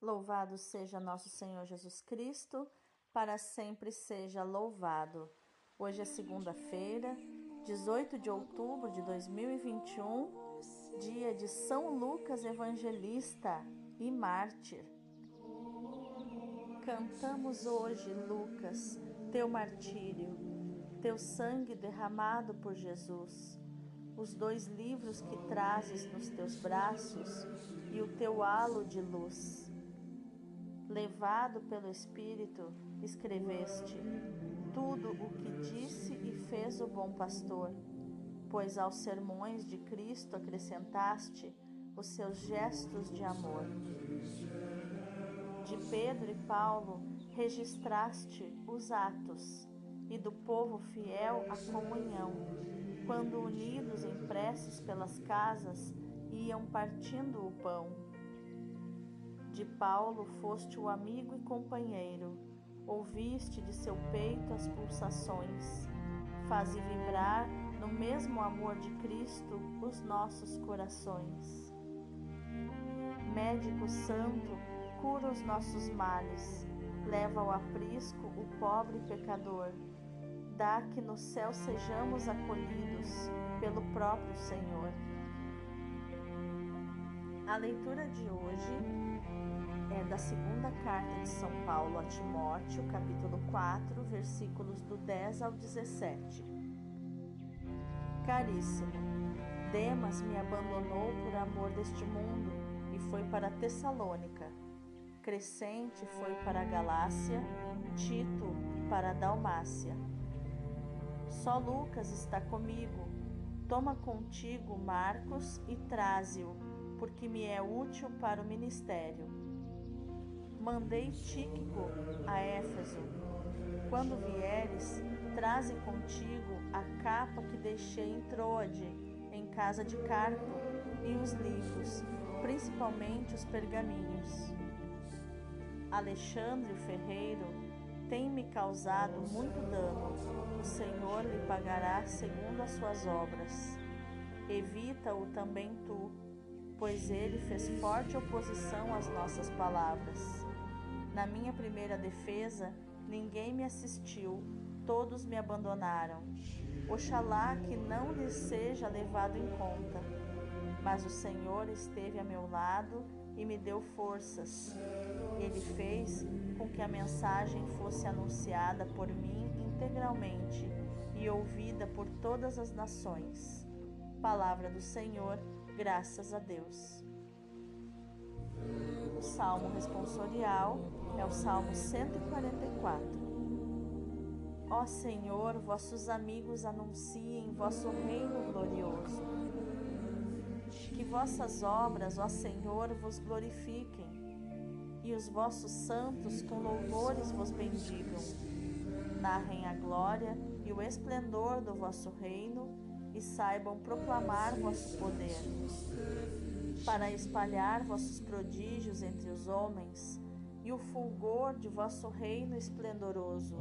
Louvado seja nosso Senhor Jesus Cristo, para sempre seja louvado. Hoje é segunda-feira, 18 de outubro de 2021, dia de São Lucas Evangelista e Mártir. Cantamos hoje, Lucas, teu martírio, teu sangue derramado por Jesus, os dois livros que trazes nos teus braços e o teu halo de luz levado pelo Espírito, escreveste tudo o que disse e fez o bom pastor, pois aos sermões de Cristo acrescentaste os seus gestos de amor. De Pedro e Paulo registraste os atos, e do povo fiel a comunhão, quando unidos em preces pelas casas iam partindo o pão de Paulo foste o amigo e companheiro, ouviste de seu peito as pulsações, faze vibrar no mesmo amor de Cristo os nossos corações. Médico Santo, cura os nossos males, leva ao aprisco o pobre pecador, dá que no céu sejamos acolhidos pelo próprio Senhor. A leitura de hoje é da segunda carta de São Paulo a Timóteo, capítulo 4, versículos do 10 ao 17. Caríssimo, Demas me abandonou por amor deste mundo e foi para Tessalônica. Crescente foi para Galácia, Tito para a Dalmácia. Só Lucas está comigo. Toma contigo Marcos e traze-o, porque me é útil para o ministério mandei Tíquico a Éfeso. Quando vieres, traze contigo a capa que deixei em Troade, em casa de Carpo, e os livros, principalmente os pergaminhos. Alexandre o Ferreiro tem me causado muito dano. O Senhor lhe pagará segundo as suas obras. Evita-o também tu, pois ele fez forte oposição às nossas palavras. Na minha primeira defesa, ninguém me assistiu, todos me abandonaram. Oxalá que não lhes seja levado em conta. Mas o Senhor esteve a meu lado e me deu forças. Ele fez com que a mensagem fosse anunciada por mim integralmente e ouvida por todas as nações. Palavra do Senhor, graças a Deus. O salmo responsorial é o Salmo 144. Ó Senhor, vossos amigos anunciem vosso reino glorioso. Que vossas obras, ó Senhor, vos glorifiquem, e os vossos santos com louvores vos bendigam. Narrem a glória e o esplendor do vosso reino e saibam proclamar vosso poder. Para espalhar vossos prodígios entre os homens, e o fulgor de vosso reino esplendoroso.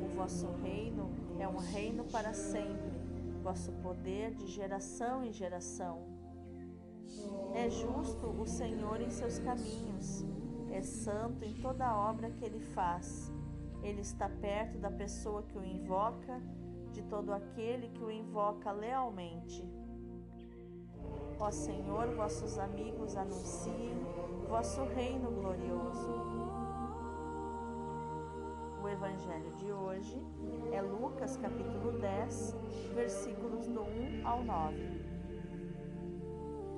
O vosso reino é um reino para sempre, vosso poder de geração em geração. É justo o Senhor em seus caminhos, é santo em toda a obra que ele faz. Ele está perto da pessoa que o invoca, de todo aquele que o invoca lealmente. Ó Senhor, vossos amigos anunciem vosso reino glorioso. O evangelho de hoje é Lucas capítulo 10, versículos do 1 ao 9.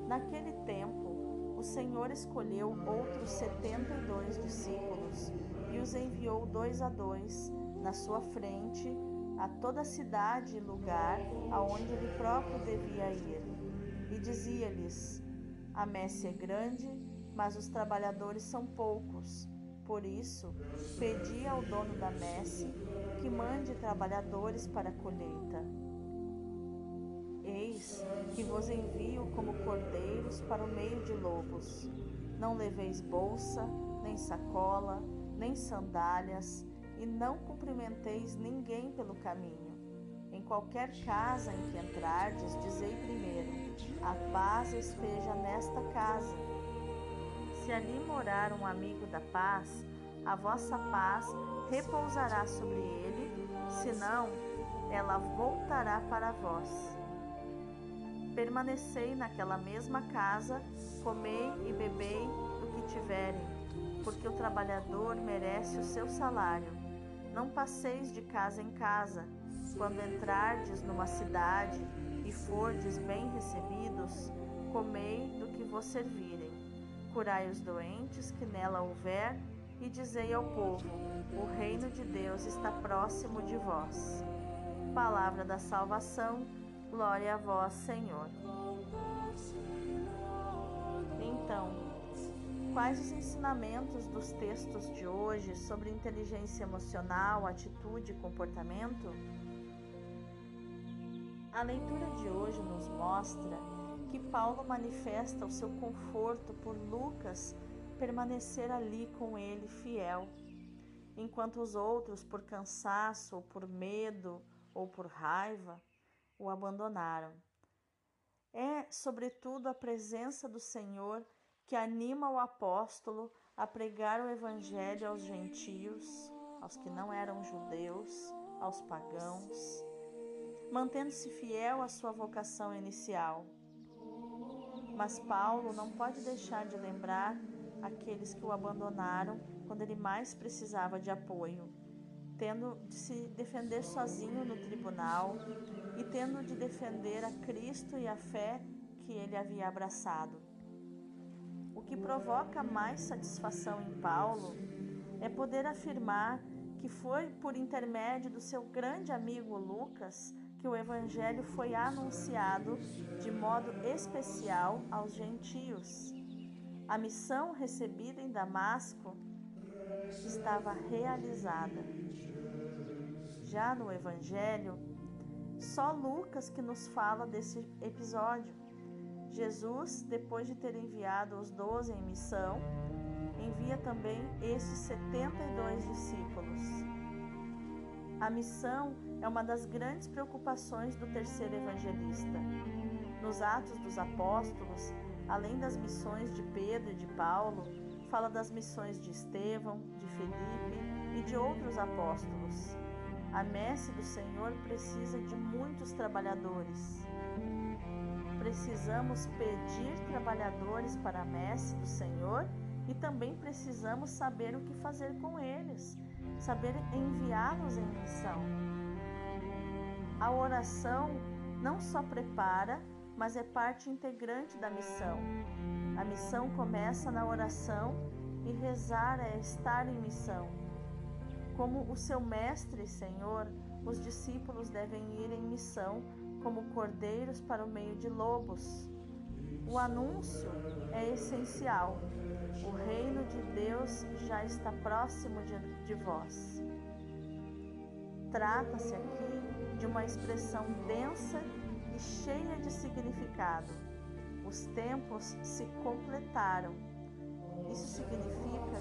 Naquele tempo, o Senhor escolheu outros setenta e dois discípulos e os enviou dois a dois na sua frente a toda a cidade e lugar aonde ele próprio devia ir. E dizia-lhes: A messe é grande, mas os trabalhadores são poucos. Por isso, pedi ao dono da messe que mande trabalhadores para a colheita. Eis que vos envio como cordeiros para o meio de lobos. Não leveis bolsa, nem sacola, nem sandálias, e não cumprimenteis ninguém pelo caminho. Em qualquer casa em que entrardes, dizei primeiro: A paz esteja nesta casa Se ali morar um amigo da paz, a vossa paz repousará sobre ele, senão ela voltará para vós. Permanecei naquela mesma casa, comei e bebei do que tiverem, porque o trabalhador merece o seu salário. Não passeis de casa em casa. Quando entrardes numa cidade e fordes bem recebidos, comei do que vos servirem. Curai os doentes que nela houver, e dizei ao povo: O reino de Deus está próximo de vós. Palavra da salvação, glória a vós, Senhor. Então, quais os ensinamentos dos textos de hoje sobre inteligência emocional, atitude e comportamento? A leitura de hoje nos mostra que Paulo manifesta o seu conforto por Lucas permanecer ali com ele fiel, enquanto os outros, por cansaço ou por medo ou por raiva, o abandonaram. É, sobretudo, a presença do Senhor que anima o apóstolo a pregar o Evangelho aos gentios, aos que não eram judeus, aos pagãos, mantendo-se fiel à sua vocação inicial. Mas Paulo não pode deixar de lembrar aqueles que o abandonaram quando ele mais precisava de apoio, tendo de se defender sozinho no tribunal e tendo de defender a Cristo e a fé que ele havia abraçado. O que provoca mais satisfação em Paulo é poder afirmar que foi por intermédio do seu grande amigo Lucas que o Evangelho foi anunciado de modo especial aos gentios. A missão recebida em Damasco estava realizada. Já no Evangelho, só Lucas que nos fala desse episódio. Jesus, depois de ter enviado os doze em missão, envia também esses 72 discípulos. A missão é uma das grandes preocupações do terceiro evangelista. Nos Atos dos Apóstolos, além das missões de Pedro e de Paulo, fala das missões de Estevão, de Felipe e de outros apóstolos. A messe do Senhor precisa de muitos trabalhadores. Precisamos pedir trabalhadores para a messe do Senhor e também precisamos saber o que fazer com eles, saber enviá-los em missão. A oração não só prepara, mas é parte integrante da missão. A missão começa na oração e rezar é estar em missão. Como o seu mestre e Senhor, os discípulos devem ir em missão como cordeiros para o meio de lobos. O anúncio é essencial. O reino de Deus já está próximo de, de vós. Trata-se aqui de uma expressão densa e cheia de significado. Os tempos se completaram. Isso significa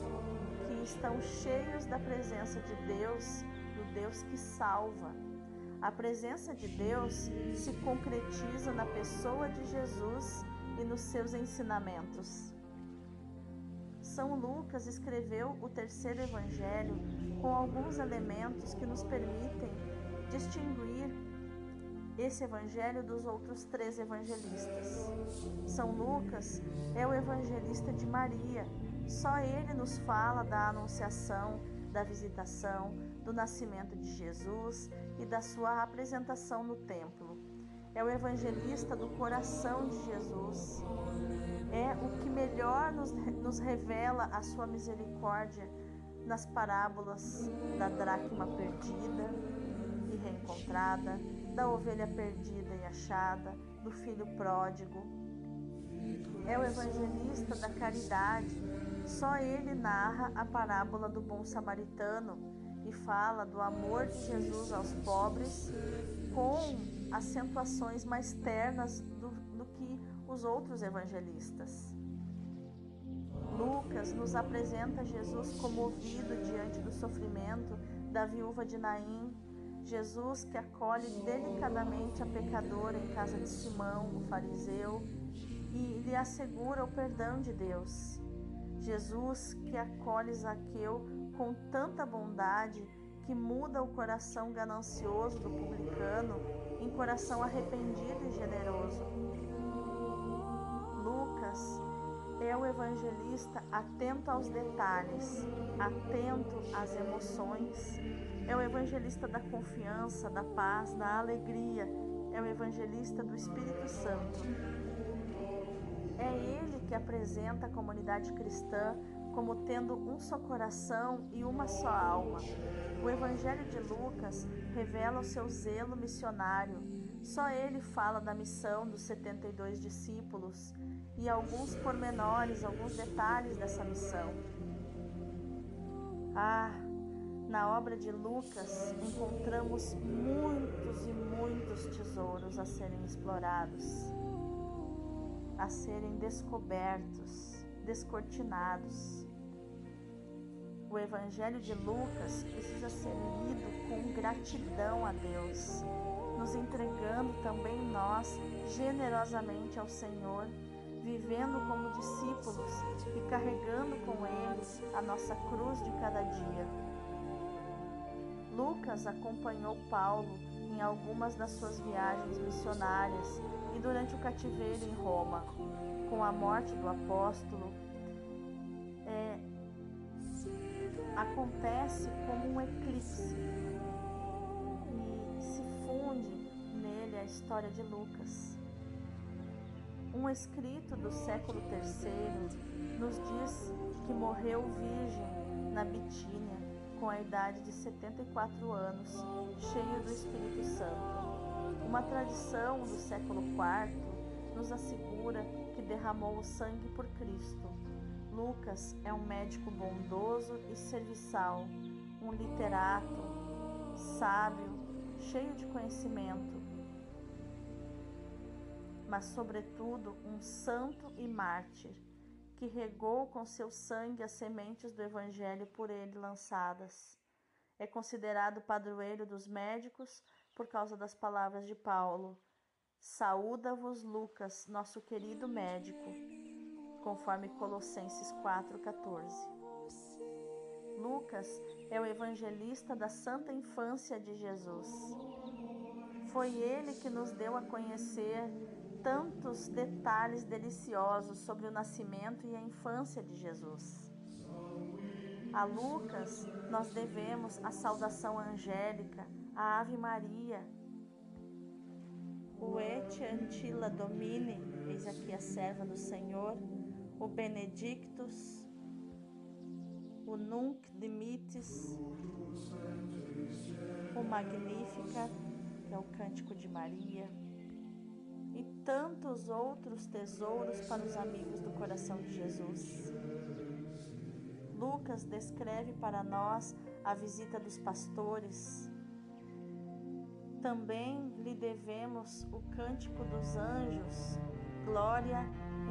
que estão cheios da presença de Deus, do Deus que salva. A presença de Deus se concretiza na pessoa de Jesus e nos seus ensinamentos. São Lucas escreveu o terceiro evangelho com alguns elementos que nos permitem distinguir esse evangelho dos outros três evangelistas. São Lucas é o evangelista de Maria. Só ele nos fala da anunciação, da visitação, do nascimento de Jesus e da sua apresentação no templo. É o evangelista do coração de Jesus. É o que melhor nos, nos revela a sua misericórdia nas parábolas da dracma perdida e reencontrada, da ovelha perdida e achada, do filho pródigo. É o evangelista da caridade. Só ele narra a parábola do bom samaritano e fala do amor de Jesus aos pobres com acentuações mais ternas os outros evangelistas. Lucas nos apresenta Jesus comovido diante do sofrimento da viúva de Naim Jesus que acolhe delicadamente a pecadora em casa de Simão, o fariseu, e lhe assegura o perdão de Deus. Jesus que acolhe Zaqueu com tanta bondade que muda o coração ganancioso do publicano em coração arrependido e generoso. É o evangelista atento aos detalhes, atento às emoções. É o evangelista da confiança, da paz, da alegria. É o evangelista do Espírito Santo. É ele que apresenta a comunidade cristã como tendo um só coração e uma só alma. O Evangelho de Lucas revela o seu zelo missionário. Só ele fala da missão dos 72 discípulos e alguns pormenores, alguns detalhes dessa missão. Ah, na obra de Lucas encontramos muitos e muitos tesouros a serem explorados, a serem descobertos, descortinados. O Evangelho de Lucas precisa ser lido com gratidão a Deus, nos entregando também nós generosamente ao Senhor vivendo como discípulos e carregando com eles a nossa cruz de cada dia. Lucas acompanhou Paulo em algumas das suas viagens missionárias e durante o cativeiro em Roma. Com a morte do apóstolo, é, acontece como um eclipse e se funde nele a história de Lucas. Um escrito do século III nos diz que morreu virgem na Bitínia com a idade de 74 anos, cheio do Espírito Santo. Uma tradição do século IV nos assegura que derramou o sangue por Cristo. Lucas é um médico bondoso e serviçal, um literato, sábio, cheio de conhecimento, mas, sobretudo, um santo e mártir, que regou com seu sangue as sementes do Evangelho por ele lançadas. É considerado padroeiro dos médicos por causa das palavras de Paulo. Saúda-vos, Lucas, nosso querido médico, conforme Colossenses 4,14. Lucas é o evangelista da santa infância de Jesus. Foi ele que nos deu a conhecer tantos detalhes deliciosos sobre o nascimento e a infância de Jesus. A Lucas nós devemos a saudação angélica, a Ave Maria, o Et Antila Domine, eis aqui a serva do Senhor, o Benedictus, o Nunc Dimittis, o Magnificat, que é o Cântico de Maria, tantos outros tesouros para os amigos do coração de Jesus. Lucas descreve para nós a visita dos pastores. Também lhe devemos o cântico dos anjos, Glória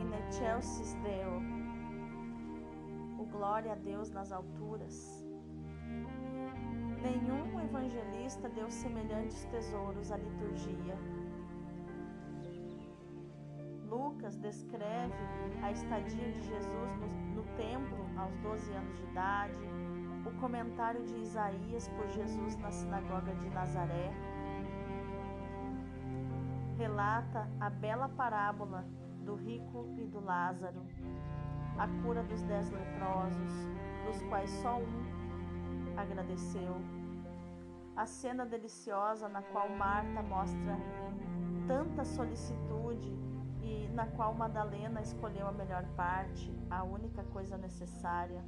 in excelsis Deo, o glória a Deus nas alturas. Nenhum evangelista deu semelhantes tesouros à liturgia. Lucas descreve a estadia de Jesus no, no, templo aos 12 anos de idade, o comentário de Isaías por Jesus na sinagoga de Nazaré. Relata a bela parábola do rico e do Lázaro, a cura dos dez leprosos, dos quais só um agradeceu, a cena deliciosa na qual Marta mostra tanta solicitude e na qual Madalena escolheu a melhor parte, a única coisa necessária.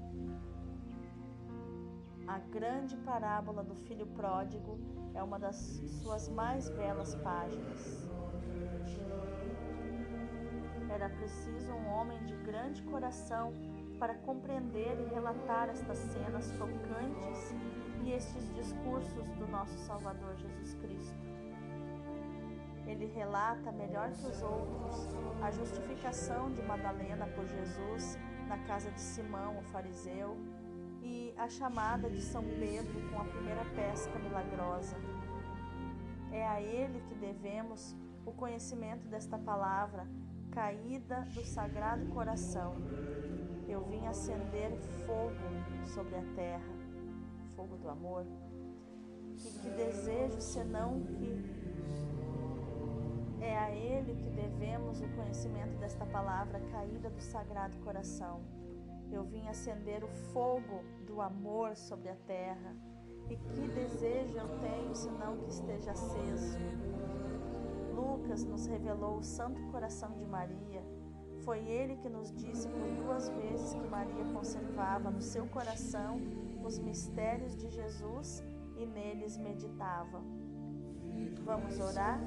A grande parábola do filho pródigo é uma das suas mais belas páginas. Era preciso um homem de grande coração para compreender e relatar estas cenas tocantes e estes discursos do nosso Salvador Jesus Cristo. Ele relata melhor que os outros a justificação de Madalena por Jesus na casa de Simão, o fariseu, e a chamada de São Pedro com a primeira pesca milagrosa. É a ele que devemos o conhecimento desta palavra caída do Sagrado Coração. Eu vim acender fogo sobre a terra, fogo do amor. E que desejo senão que é a Ele que devemos o conhecimento desta palavra caída do Sagrado Coração. Eu vim acender o fogo do amor sobre a terra. E que desejo eu tenho senão que esteja aceso? Lucas nos revelou o Santo Coração de Maria. Foi ele que nos disse por duas vezes que Maria conservava no seu coração os mistérios de Jesus e neles meditava. Vamos orar?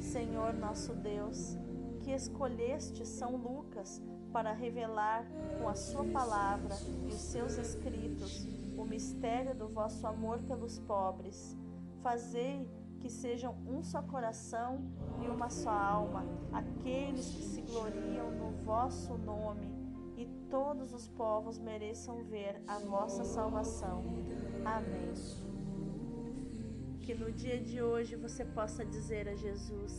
Senhor nosso Deus, que escolheste São Lucas para revelar com a sua palavra e os seus escritos o mistério do vosso amor pelos pobres. Fazei que sejam um só coração e uma só alma, aqueles que se gloriam no vosso nome, e todos os povos mereçam ver a vossa salvação. Amém. Que no dia de hoje você possa dizer a Jesus: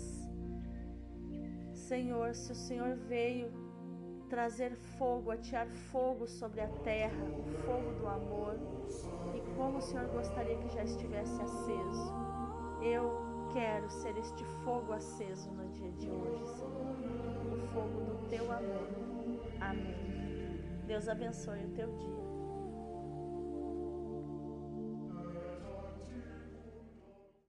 Senhor, se o Senhor veio trazer fogo, atear fogo sobre a terra, o fogo do amor, e como o Senhor gostaria que já estivesse aceso, eu quero ser este fogo aceso no dia de hoje, Senhor, o fogo do teu amor. Amém. Deus abençoe o teu dia.